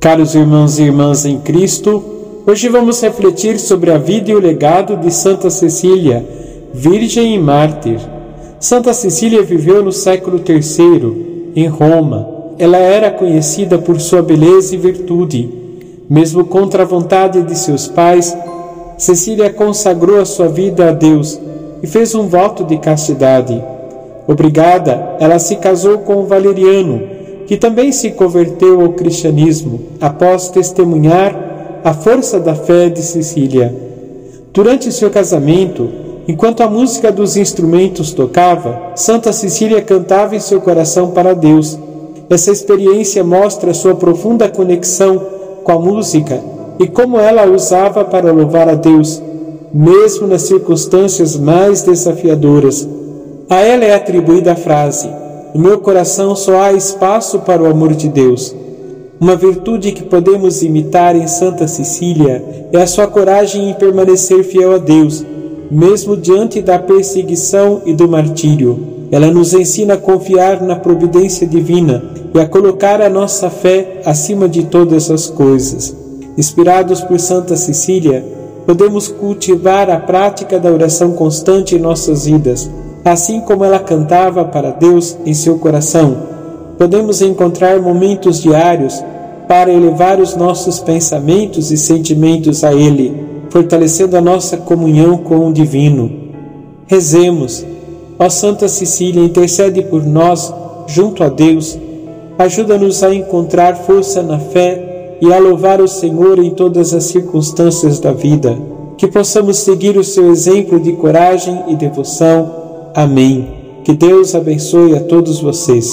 Caros irmãos e irmãs em Cristo, hoje vamos refletir sobre a vida e o legado de Santa Cecília, Virgem e Mártir. Santa Cecília viveu no século III, em Roma. Ela era conhecida por sua beleza e virtude. Mesmo contra a vontade de seus pais, Cecília consagrou a sua vida a Deus e fez um voto de castidade. Obrigada, ela se casou com Valeriano, que também se converteu ao cristianismo após testemunhar a força da fé de Cecília. Durante seu casamento, enquanto a música dos instrumentos tocava, Santa Cecília cantava em seu coração para Deus. Essa experiência mostra sua profunda conexão com a música e como ela a usava para louvar a Deus, mesmo nas circunstâncias mais desafiadoras. A ela é atribuída a frase: no meu coração só há espaço para o amor de Deus. Uma virtude que podemos imitar em Santa Cecília é a sua coragem em permanecer fiel a Deus, mesmo diante da perseguição e do martírio. Ela nos ensina a confiar na providência divina e a colocar a nossa fé acima de todas as coisas. Inspirados por Santa Cecília, podemos cultivar a prática da oração constante em nossas vidas assim como ela cantava para Deus em seu coração, podemos encontrar momentos diários para elevar os nossos pensamentos e sentimentos a Ele, fortalecendo a nossa comunhão com o Divino. Rezemos, ó Santa Cecília, intercede por nós junto a Deus, ajuda-nos a encontrar força na fé e a louvar o Senhor em todas as circunstâncias da vida. Que possamos seguir o seu exemplo de coragem e devoção Amém. Que Deus abençoe a todos vocês.